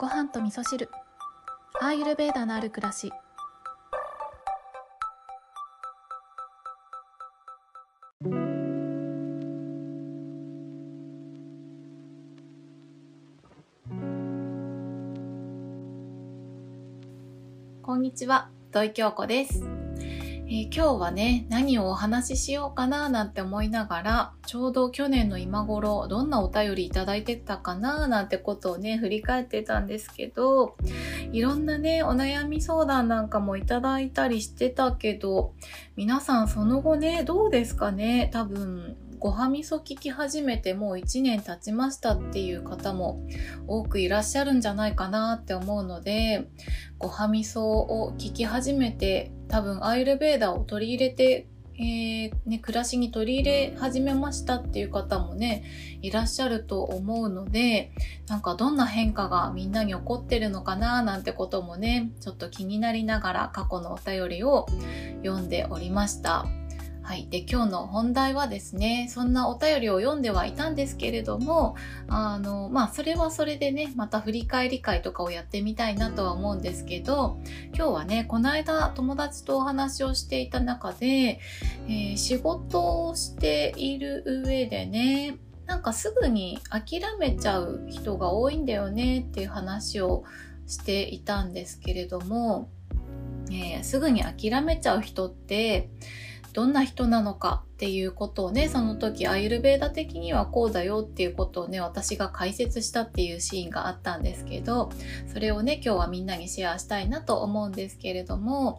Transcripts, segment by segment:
ご飯と味噌汁。アーユルベーダのある暮らし。こんにちは。土井京子です。えー、今日はね、何をお話ししようかななんて思いながら、ちょうど去年の今頃、どんなお便りいただいてたかななんてことをね、振り返ってたんですけど、いろんなね、お悩み相談なんかもいただいたりしてたけど、皆さんその後ね、どうですかね？多分、ごはみそ聞き始めてもう1年経ちましたっていう方も多くいらっしゃるんじゃないかなって思うので、ごはみそを聞き始めて多分アイルベーダを取り入れてえー、ね、暮らしに取り入れ始めましたっていう方もね、いらっしゃると思うので、なんかどんな変化がみんなに起こってるのかななんてこともね、ちょっと気になりながら過去のお便りを読んでおりました。はい。で、今日の本題はですね、そんなお便りを読んではいたんですけれども、あの、まあ、それはそれでね、また振り返り会とかをやってみたいなとは思うんですけど、今日はね、この間友達とお話をしていた中で、えー、仕事をしている上でね、なんかすぐに諦めちゃう人が多いんだよねっていう話をしていたんですけれども、えー、すぐに諦めちゃう人って、どんな人なのかっていうことをね、その時アイルベーダ的にはこうだよっていうことをね、私が解説したっていうシーンがあったんですけど、それをね、今日はみんなにシェアしたいなと思うんですけれども、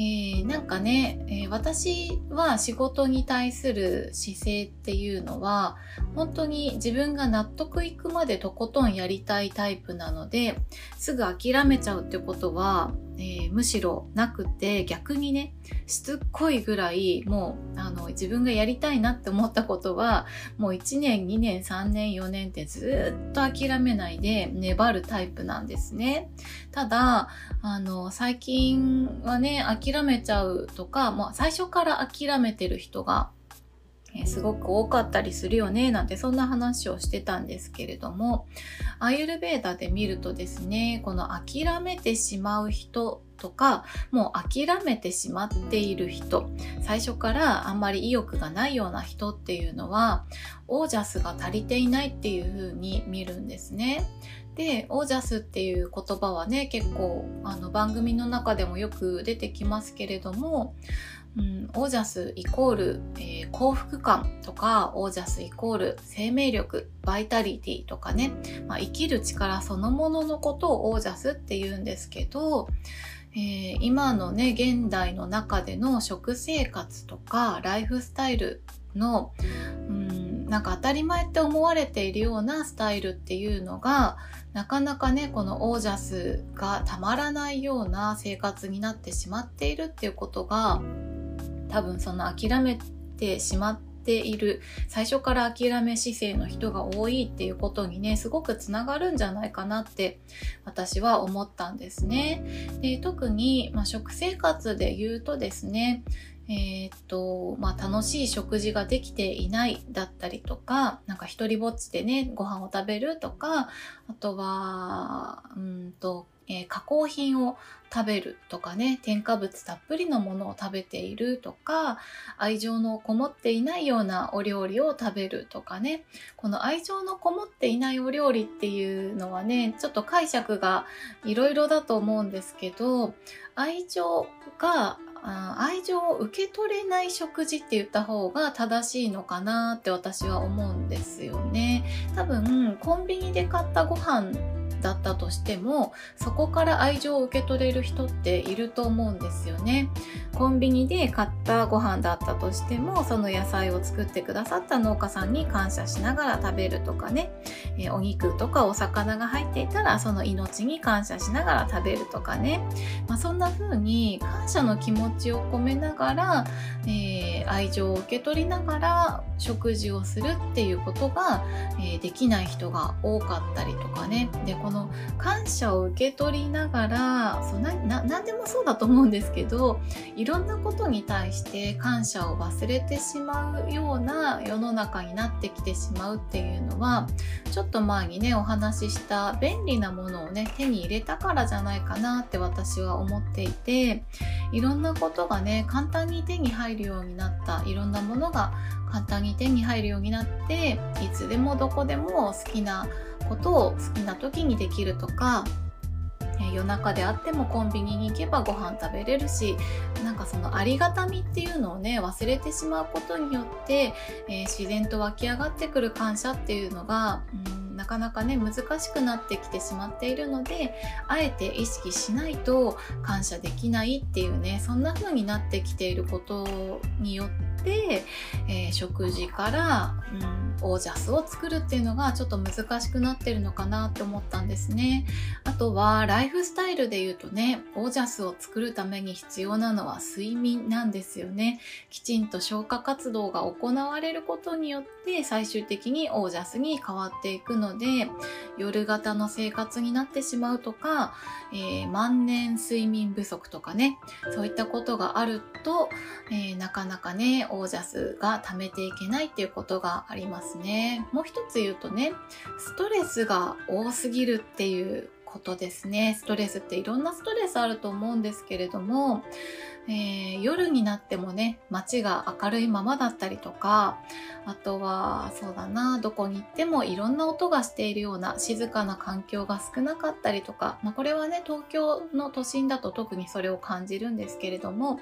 えー、なんかね、えー、私は仕事に対する姿勢っていうのは本当に自分が納得いくまでとことんやりたいタイプなのですぐ諦めちゃうってことはえー、むしろなくて逆にねしつっこいぐらいもうあの自分がやりたいなって思ったことはもう1年2年3年4年ってずっと諦めないで粘るタイプなんですね。ただあの最近はね諦めちゃうとかもう最初から諦めてる人がえすごく多かったりするよねなんてそんな話をしてたんですけれどもアイユルベーダで見るとですねこの諦めてしまう人とかもう諦めてしまっている人。最初からあんまり意欲がないような人っていうのはオージャスが足りていないっていう風に見るんですね。でオージャスっていう言葉はね結構あの番組の中でもよく出てきますけれどもうん、オージャスイコール、えー、幸福感とかオージャスイコール生命力バイタリティとかね、まあ、生きる力そのもののことをオージャスって言うんですけど、えー、今のね現代の中での食生活とかライフスタイルの、うん、なんか当たり前って思われているようなスタイルっていうのがなかなかねこのオージャスがたまらないような生活になってしまっているっていうことが多分その諦めてしまっている最初から諦め姿勢の人が多いっていうことにねすごくつながるんじゃないかなって私は思ったんですね。で特に、まあ、食生活で言うとですねえ、っと、まあ、楽しい食事ができていないだったりとか、なんか一人ぼっちでね、ご飯を食べるとか、あとは、うんと、えー、加工品を食べるとかね、添加物たっぷりのものを食べているとか、愛情のこもっていないようなお料理を食べるとかね、この愛情のこもっていないお料理っていうのはね、ちょっと解釈がいろいろだと思うんですけど、愛情が愛情を受け取れない食事って言った方が正しいのかなって私は思うんですよね。多分コンビニで買ったご飯だったとしてもそこから愛情を受け取れる人っていると思うんですよね。コンビニで買ったご飯だったとしてもその野菜を作ってくださった農家さんに感謝しながら食べるとかね、え、お肉とかお魚が入っていたらその命に感謝しながら食べるとかね、まあ、そんな風に感謝の気持ちを込めながら、えー、愛情を受け取りながら食事をするっていうことが、えー、できない人が多かったりとかね。でこの感謝を受け取りながらそうなな何でもそうだと思うんですけどいろんなことに対して感謝を忘れてしまうような世の中になってきてしまうっていうのはちょっと前にねお話しした便利なものをね手に入れたからじゃないかなって私は思っていていろんなことがね簡単に手に入るようになったいろんなものが簡単に手に入るようになっていつでもどこでも好きなことを好きな時にできるとか夜中であってもコンビニに行けばご飯食べれるしなんかそのありがたみっていうのをね忘れてしまうことによって、えー、自然と湧き上がってくる感謝っていうのが、うなかなかね難しくなってきてしまっているのであえて意識しないと感謝できないっていうねそんな風になってきていることによって、えー、食事から、うん、オージャスを作るっていうのがちょっと難しくなってるのかなって思ったんですね。あとはライフスタイルで言うとね、オージャスを作るために必要なのは睡眠なんですよね。きちんと消化活動が行われることによって最終的にオージャスに変わっていくので、夜型の生活になってしまうとか、えー、万年睡眠不足とかね、そういったことがあると、えー、なかなかね、オージャスが貯めていけないっていうことがありますね。もう一つ言うとね、ストレスが多すぎるっていうことですね。ストレスっていろんなストレスあると思うんですけれども、えー、夜になってもね、街が明るいままだったりとか、あとは、そうだな、どこに行ってもいろんな音がしているような静かな環境が少なかったりとか、まあ、これはね、東京の都心だと特にそれを感じるんですけれども、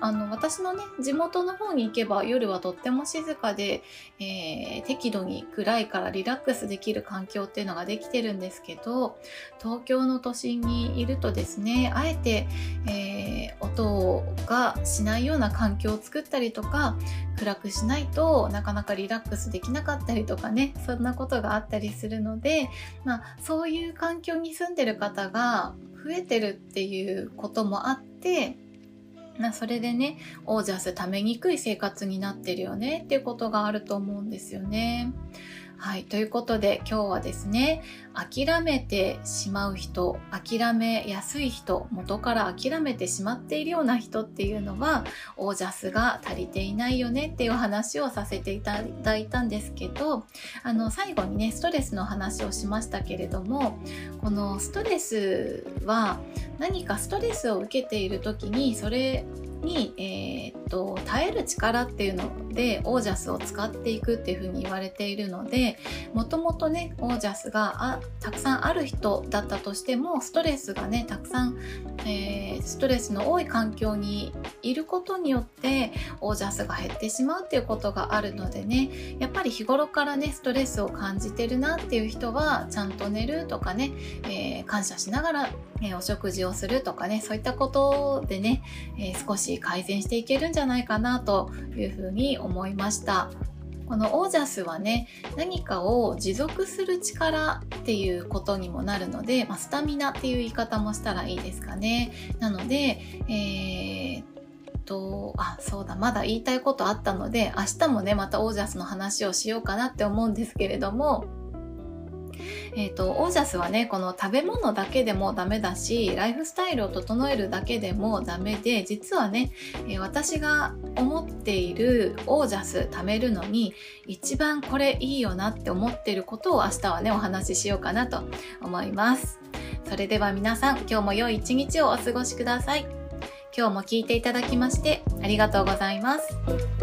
あの私のね地元の方に行けば夜はとっても静かで、えー、適度に暗いからリラックスできる環境っていうのができてるんですけど東京の都心にいるとですねあえて、えー、音がしないような環境を作ったりとか暗くしないとなかなかリラックスできなかったりとかねそんなことがあったりするので、まあ、そういう環境に住んでる方が増えてるっていうこともあってなそれでねオージャスためにくい生活になってるよねっていうことがあると思うんですよね。はい。ということで今日はですね、諦めてしまう人、諦めやすい人、元から諦めてしまっているような人っていうのは、オージャスが足りていないよねっていう話をさせていただいたんですけど、あの、最後にね、ストレスの話をしましたけれども、このストレスは何かストレスを受けている時に、それに、えー、っと耐える力っていうのでオージャスを使っていくっていうふうに言われているのでもともとねオージャスがたくさんある人だったとしてもストレスがねたくさん、えー、ストレスの多い環境にいることによってオージャスが減ってしまうっていうことがあるのでねやっぱり日頃からねストレスを感じてるなっていう人はちゃんと寝るとかね、えー、感謝しながら、えお食事をするとかねそういったことでね、え少し改善していけるんじゃないかなというふうに思いました。このオージャスはね何かを持続する力っていうことにもなるので、まあ、スタミナっていう言い方もしたらいいですかねなので、えーと、あ、そうだ、まだ言いたいことあったので、明日もね、またオージャスの話をしようかなって思うんですけれども、えっ、ー、と、オージャスはね、この食べ物だけでもダメだし、ライフスタイルを整えるだけでもダメで、実はね、え、私が思っているオージャス貯めるのに、一番これいいよなって思ってることを明日はね、お話ししようかなと思います。それでは皆さん、今日も良い一日をお過ごしください。今日も聞いていただきましてありがとうございます。